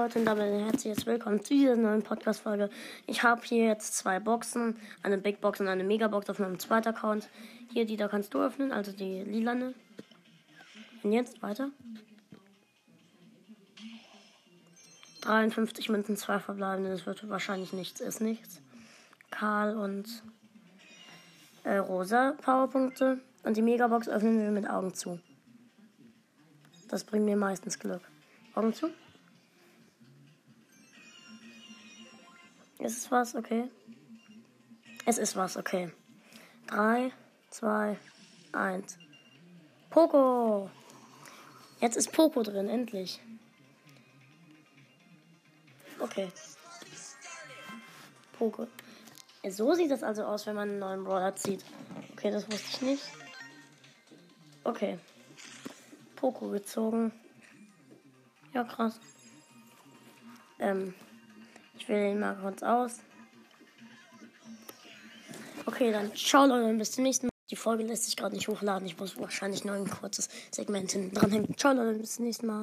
Leute, und damit herzlich willkommen zu dieser neuen Podcast-Folge. Ich habe hier jetzt zwei Boxen, eine Big Box und eine Mega Box auf meinem zweiten Account. Hier, die da kannst du öffnen, also die lilane. Und jetzt weiter. 53 Münzen, zwei verbleibende, das wird wahrscheinlich nichts, ist nichts. Karl und äh, Rosa Powerpunkte. Und die Megabox öffnen wir mit Augen zu. Das bringt mir meistens Glück. Augen zu. Ist es was? Okay. Es ist was, okay. 3, 2, 1. Poco! Jetzt ist Poco drin, endlich. Okay. Poco. So sieht das also aus, wenn man einen neuen Brawler zieht. Okay, das wusste ich nicht. Okay. Poco gezogen. Ja, krass. Ähm. Ich wähle ihn mal kurz aus. Okay, dann ciao Leute, bis zum nächsten Mal. Die Folge lässt sich gerade nicht hochladen. Ich muss wahrscheinlich noch ein kurzes Segment hinten dranhängen. Ciao Leute, bis zum nächsten Mal.